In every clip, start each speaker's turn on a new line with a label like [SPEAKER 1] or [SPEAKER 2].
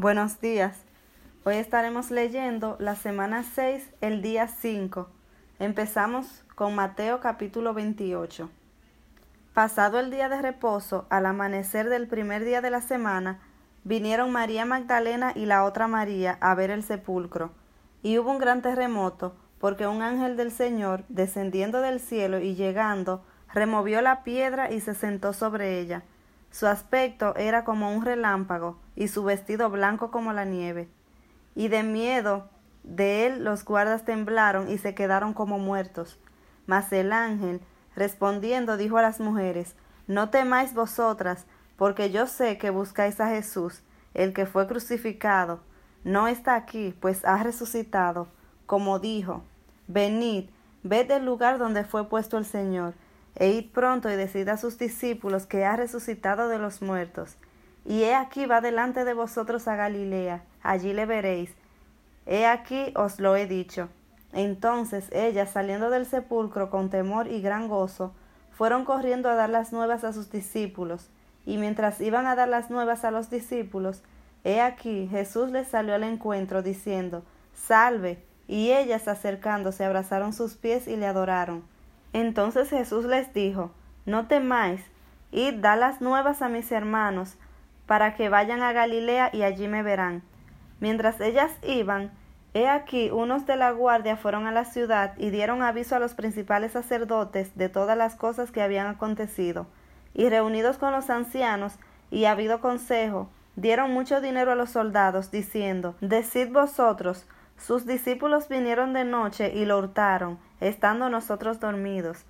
[SPEAKER 1] Buenos días. Hoy estaremos leyendo la semana 6, el día 5. Empezamos con Mateo capítulo 28. Pasado el día de reposo, al amanecer del primer día de la semana, vinieron María Magdalena y la otra María a ver el sepulcro. Y hubo un gran terremoto, porque un ángel del Señor, descendiendo del cielo y llegando, removió la piedra y se sentó sobre ella. Su aspecto era como un relámpago, y su vestido blanco como la nieve. Y de miedo de él los guardas temblaron y se quedaron como muertos. Mas el ángel, respondiendo, dijo a las mujeres, No temáis vosotras, porque yo sé que buscáis a Jesús, el que fue crucificado. No está aquí, pues ha resucitado, como dijo. Venid, ved del lugar donde fue puesto el Señor e id pronto y decid a sus discípulos que ha resucitado de los muertos. Y he aquí va delante de vosotros a Galilea, allí le veréis. He aquí os lo he dicho. Entonces ellas, saliendo del sepulcro con temor y gran gozo, fueron corriendo a dar las nuevas a sus discípulos. Y mientras iban a dar las nuevas a los discípulos, he aquí Jesús les salió al encuentro, diciendo, Salve. Y ellas acercándose abrazaron sus pies y le adoraron. Entonces Jesús les dijo, No temáis, id, da las nuevas a mis hermanos, para que vayan a Galilea y allí me verán. Mientras ellas iban, he aquí unos de la guardia fueron a la ciudad y dieron aviso a los principales sacerdotes de todas las cosas que habían acontecido. Y reunidos con los ancianos y habido consejo, dieron mucho dinero a los soldados, diciendo, Decid vosotros, sus discípulos vinieron de noche y lo hurtaron, estando nosotros dormidos.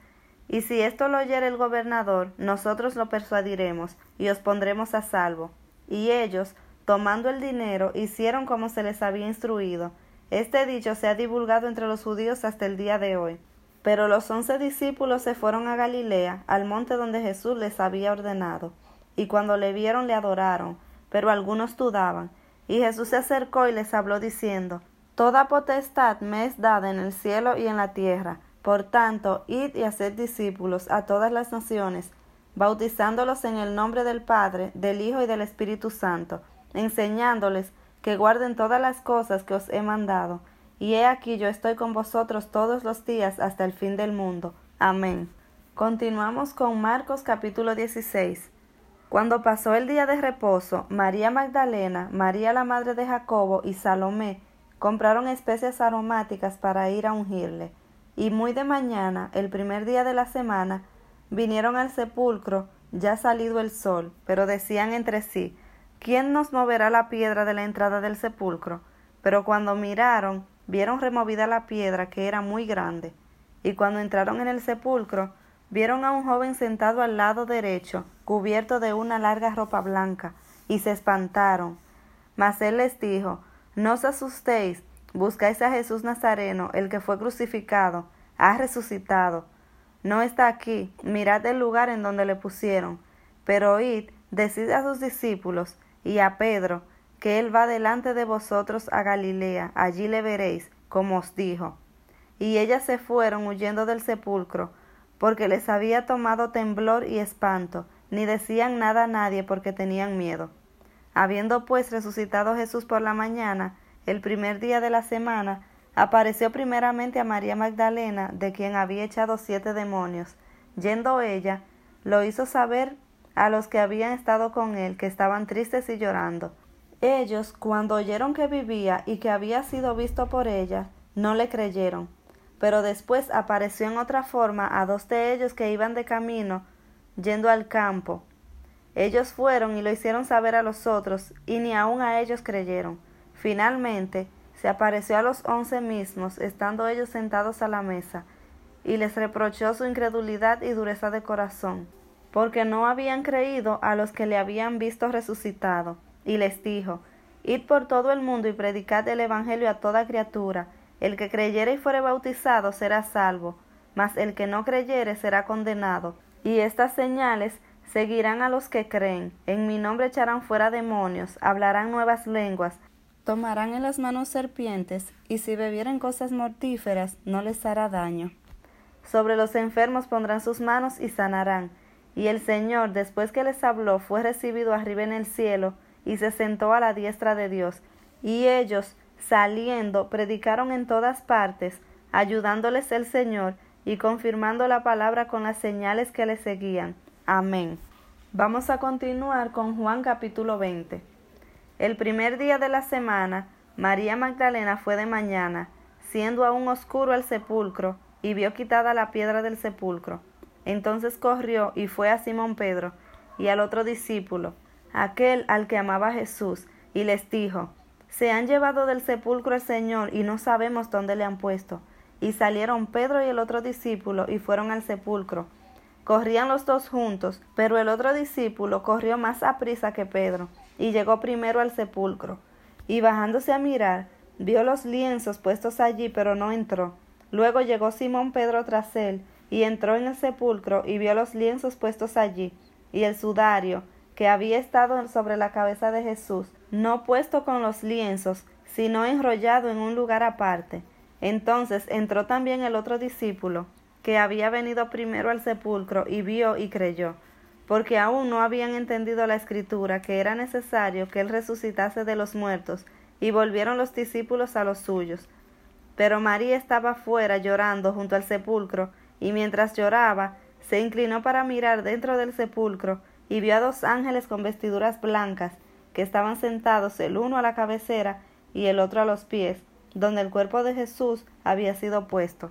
[SPEAKER 1] Y si esto lo oyere el gobernador, nosotros lo persuadiremos y os pondremos a salvo. Y ellos, tomando el dinero, hicieron como se les había instruido. Este dicho se ha divulgado entre los judíos hasta el día de hoy. Pero los once discípulos se fueron a Galilea, al monte donde Jesús les había ordenado. Y cuando le vieron le adoraron, pero algunos dudaban. Y Jesús se acercó y les habló diciendo, Toda potestad me es dada en el cielo y en la tierra. Por tanto, id y haced discípulos a todas las naciones, bautizándolos en el nombre del Padre, del Hijo y del Espíritu Santo, enseñándoles que guarden todas las cosas que os he mandado. Y he aquí yo estoy con vosotros todos los días hasta el fin del mundo. Amén. Continuamos con Marcos capítulo 16. Cuando pasó el día de reposo, María Magdalena, María la madre de Jacobo y Salomé compraron especias aromáticas para ir a ungirle, y muy de mañana, el primer día de la semana, vinieron al sepulcro ya salido el sol, pero decían entre sí ¿Quién nos moverá la piedra de la entrada del sepulcro? Pero cuando miraron, vieron removida la piedra, que era muy grande. Y cuando entraron en el sepulcro, vieron a un joven sentado al lado derecho, cubierto de una larga ropa blanca, y se espantaron. Mas él les dijo, no os asustéis, buscáis a Jesús Nazareno, el que fue crucificado, ha resucitado. No está aquí, mirad el lugar en donde le pusieron. Pero oíd, decid a sus discípulos y a Pedro, que él va delante de vosotros a Galilea, allí le veréis, como os dijo. Y ellas se fueron huyendo del sepulcro, porque les había tomado temblor y espanto, ni decían nada a nadie porque tenían miedo. Habiendo pues resucitado Jesús por la mañana, el primer día de la semana, apareció primeramente a María Magdalena, de quien había echado siete demonios. Yendo ella, lo hizo saber a los que habían estado con él, que estaban tristes y llorando. Ellos, cuando oyeron que vivía y que había sido visto por ella, no le creyeron. Pero después apareció en otra forma a dos de ellos que iban de camino, yendo al campo, ellos fueron y lo hicieron saber a los otros, y ni aun a ellos creyeron. Finalmente, se apareció a los once mismos, estando ellos sentados a la mesa, y les reprochó su incredulidad y dureza de corazón, porque no habían creído a los que le habían visto resucitado, y les dijo, Id por todo el mundo y predicad el Evangelio a toda criatura, el que creyere y fuere bautizado será salvo, mas el que no creyere será condenado, y estas señales Seguirán a los que creen, en mi nombre echarán fuera demonios, hablarán nuevas lenguas, tomarán en las manos serpientes, y si bebieren cosas mortíferas no les hará daño. Sobre los enfermos pondrán sus manos y sanarán. Y el Señor, después que les habló, fue recibido arriba en el cielo, y se sentó a la diestra de Dios. Y ellos, saliendo, predicaron en todas partes, ayudándoles el Señor y confirmando la palabra con las señales que le seguían. Amén. Vamos a continuar con Juan capítulo 20. El primer día de la semana, María Magdalena fue de mañana, siendo aún oscuro el sepulcro, y vio quitada la piedra del sepulcro. Entonces corrió y fue a Simón Pedro y al otro discípulo, aquel al que amaba Jesús, y les dijo, Se han llevado del sepulcro el Señor y no sabemos dónde le han puesto. Y salieron Pedro y el otro discípulo y fueron al sepulcro. Corrían los dos juntos, pero el otro discípulo corrió más a prisa que Pedro, y llegó primero al sepulcro. Y bajándose a mirar, vio los lienzos puestos allí, pero no entró. Luego llegó Simón Pedro tras él, y entró en el sepulcro y vio los lienzos puestos allí, y el sudario, que había estado sobre la cabeza de Jesús, no puesto con los lienzos, sino enrollado en un lugar aparte. Entonces entró también el otro discípulo, que había venido primero al sepulcro, y vio y creyó, porque aún no habían entendido la escritura que era necesario que él resucitase de los muertos, y volvieron los discípulos a los suyos. Pero María estaba fuera llorando junto al sepulcro, y mientras lloraba, se inclinó para mirar dentro del sepulcro, y vio a dos ángeles con vestiduras blancas, que estaban sentados el uno a la cabecera y el otro a los pies, donde el cuerpo de Jesús había sido puesto.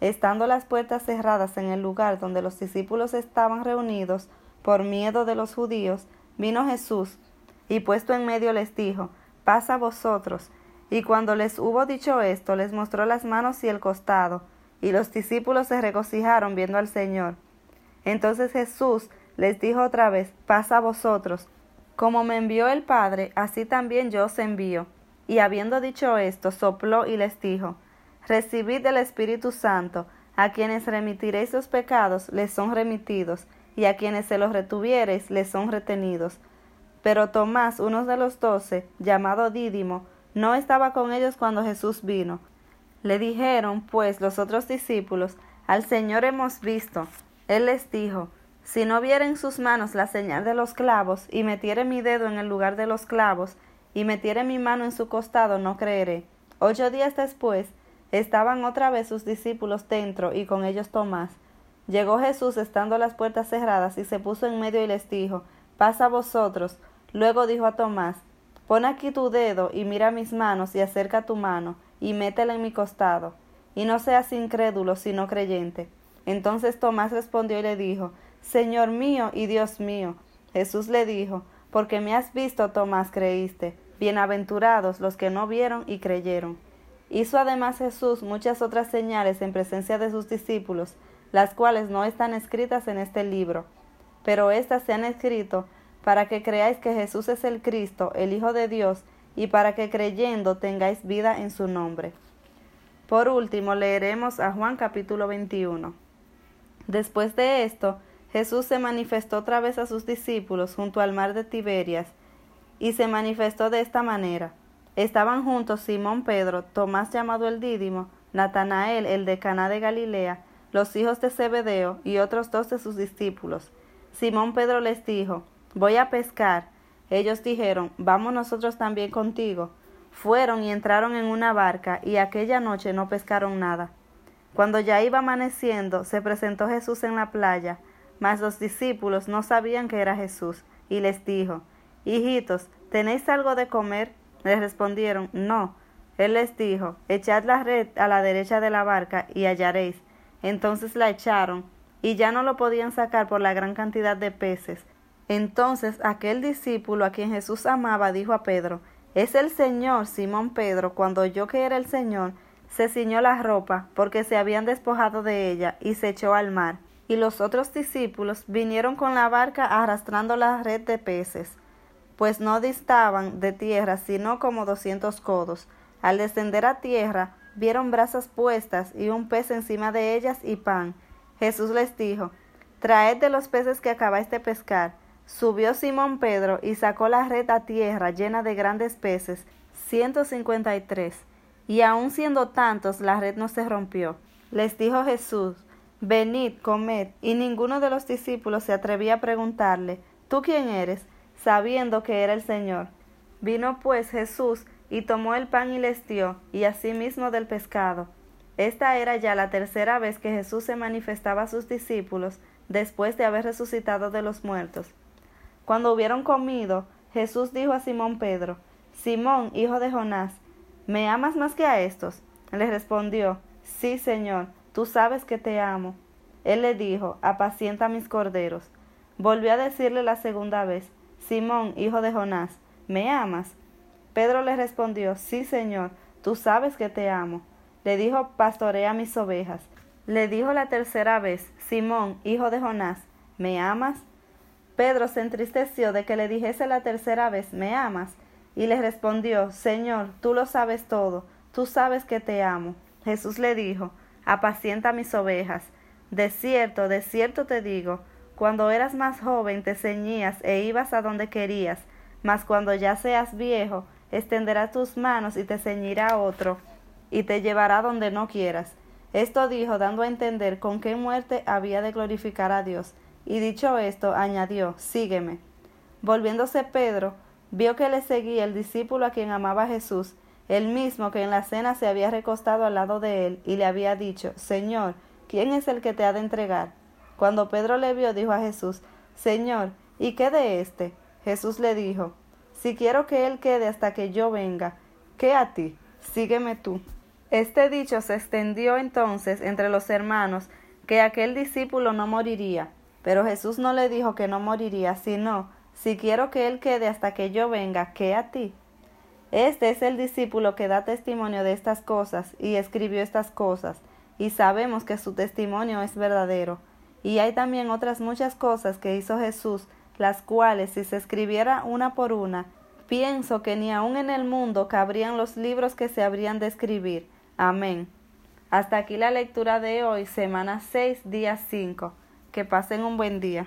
[SPEAKER 1] estando las puertas cerradas en el lugar donde los discípulos estaban reunidos por miedo de los judíos, vino Jesús y puesto en medio les dijo, Pasa vosotros. Y cuando les hubo dicho esto, les mostró las manos y el costado. Y los discípulos se regocijaron viendo al Señor. Entonces Jesús les dijo otra vez, pasa a vosotros. Como me envió el Padre, así también yo os envío. Y habiendo dicho esto, sopló y les dijo, Recibid del Espíritu Santo, a quienes remitiréis los pecados, les son remitidos, y a quienes se los retuviereis, les son retenidos. Pero Tomás, uno de los doce, llamado Dídimo, no estaba con ellos cuando Jesús vino. Le dijeron, pues, los otros discípulos, Al Señor hemos visto. Él les dijo, Si no viera en sus manos la señal de los clavos, y metiere mi dedo en el lugar de los clavos, y metiere mi mano en su costado, no creeré. Ocho días después, estaban otra vez sus discípulos dentro, y con ellos Tomás. Llegó Jesús estando las puertas cerradas, y se puso en medio y les dijo, Pasa vosotros. Luego dijo a Tomás, Pon aquí tu dedo y mira mis manos y acerca tu mano y métela en mi costado, y no seas incrédulo, sino creyente. Entonces Tomás respondió y le dijo, Señor mío y Dios mío. Jesús le dijo, Porque me has visto, Tomás, creíste. Bienaventurados los que no vieron y creyeron. Hizo además Jesús muchas otras señales en presencia de sus discípulos, las cuales no están escritas en este libro, pero éstas se han escrito para que creáis que Jesús es el Cristo, el Hijo de Dios, y para que creyendo tengáis vida en su nombre. Por último, leeremos a Juan capítulo 21. Después de esto, Jesús se manifestó otra vez a sus discípulos junto al mar de Tiberias, y se manifestó de esta manera. Estaban juntos Simón Pedro, Tomás llamado el Dídimo, Natanael el de Caná de Galilea, los hijos de Zebedeo y otros dos de sus discípulos. Simón Pedro les dijo, Voy a pescar. Ellos dijeron, vamos nosotros también contigo. Fueron y entraron en una barca, y aquella noche no pescaron nada. Cuando ya iba amaneciendo, se presentó Jesús en la playa, mas los discípulos no sabían que era Jesús, y les dijo, Hijitos, ¿tenéis algo de comer? Les respondieron, No. Él les dijo, echad la red a la derecha de la barca y hallaréis. Entonces la echaron, y ya no lo podían sacar por la gran cantidad de peces. Entonces aquel discípulo a quien Jesús amaba dijo a Pedro, Es el Señor, Simón Pedro, cuando oyó que era el Señor, se ciñó la ropa, porque se habían despojado de ella, y se echó al mar. Y los otros discípulos vinieron con la barca arrastrando la red de peces, pues no distaban de tierra sino como doscientos codos. Al descender a tierra, vieron brasas puestas y un pez encima de ellas y pan. Jesús les dijo, Traed de los peces que acabáis de pescar. Subió Simón Pedro y sacó la red a tierra llena de grandes peces, ciento cincuenta y tres. Y aun siendo tantos, la red no se rompió. Les dijo Jesús, Venid, comed. Y ninguno de los discípulos se atrevía a preguntarle, ¿tú quién eres? Sabiendo que era el Señor. Vino pues Jesús y tomó el pan y les dio, y asimismo del pescado. Esta era ya la tercera vez que Jesús se manifestaba a sus discípulos después de haber resucitado de los muertos. Cuando hubieron comido, Jesús dijo a Simón Pedro, Simón, hijo de Jonás, ¿me amas más que a estos? Le respondió, Sí, Señor, tú sabes que te amo. Él le dijo, Apacienta mis corderos. Volvió a decirle la segunda vez, Simón, hijo de Jonás, ¿me amas? Pedro le respondió, Sí, Señor, tú sabes que te amo. Le dijo, Pastorea mis ovejas. Le dijo la tercera vez, Simón, hijo de Jonás, ¿me amas? Pedro se entristeció de que le dijese la tercera vez, ¿me amas? Y le respondió, Señor, tú lo sabes todo, tú sabes que te amo. Jesús le dijo, apacienta mis ovejas. De cierto, de cierto te digo, cuando eras más joven te ceñías e ibas a donde querías, mas cuando ya seas viejo, extenderá tus manos y te ceñirá otro, y te llevará donde no quieras. Esto dijo, dando a entender con qué muerte había de glorificar a Dios. Y dicho esto, añadió, Sígueme. Volviéndose Pedro, vio que le seguía el discípulo a quien amaba Jesús, el mismo que en la cena se había recostado al lado de él, y le había dicho, Señor, ¿quién es el que te ha de entregar? Cuando Pedro le vio, dijo a Jesús, Señor, ¿y qué de éste? Jesús le dijo, si quiero que él quede hasta que yo venga, ¿qué a ti? Sígueme tú. Este dicho se extendió entonces entre los hermanos que aquel discípulo no moriría, pero Jesús no le dijo que no moriría, sino, si quiero que él quede hasta que yo venga, ¿qué a ti? Este es el discípulo que da testimonio de estas cosas y escribió estas cosas, y sabemos que su testimonio es verdadero. Y hay también otras muchas cosas que hizo Jesús las cuales si se escribiera una por una, pienso que ni aun en el mundo cabrían los libros que se habrían de escribir. Amén. Hasta aquí la lectura de hoy, semana 6, día 5. Que pasen un buen día.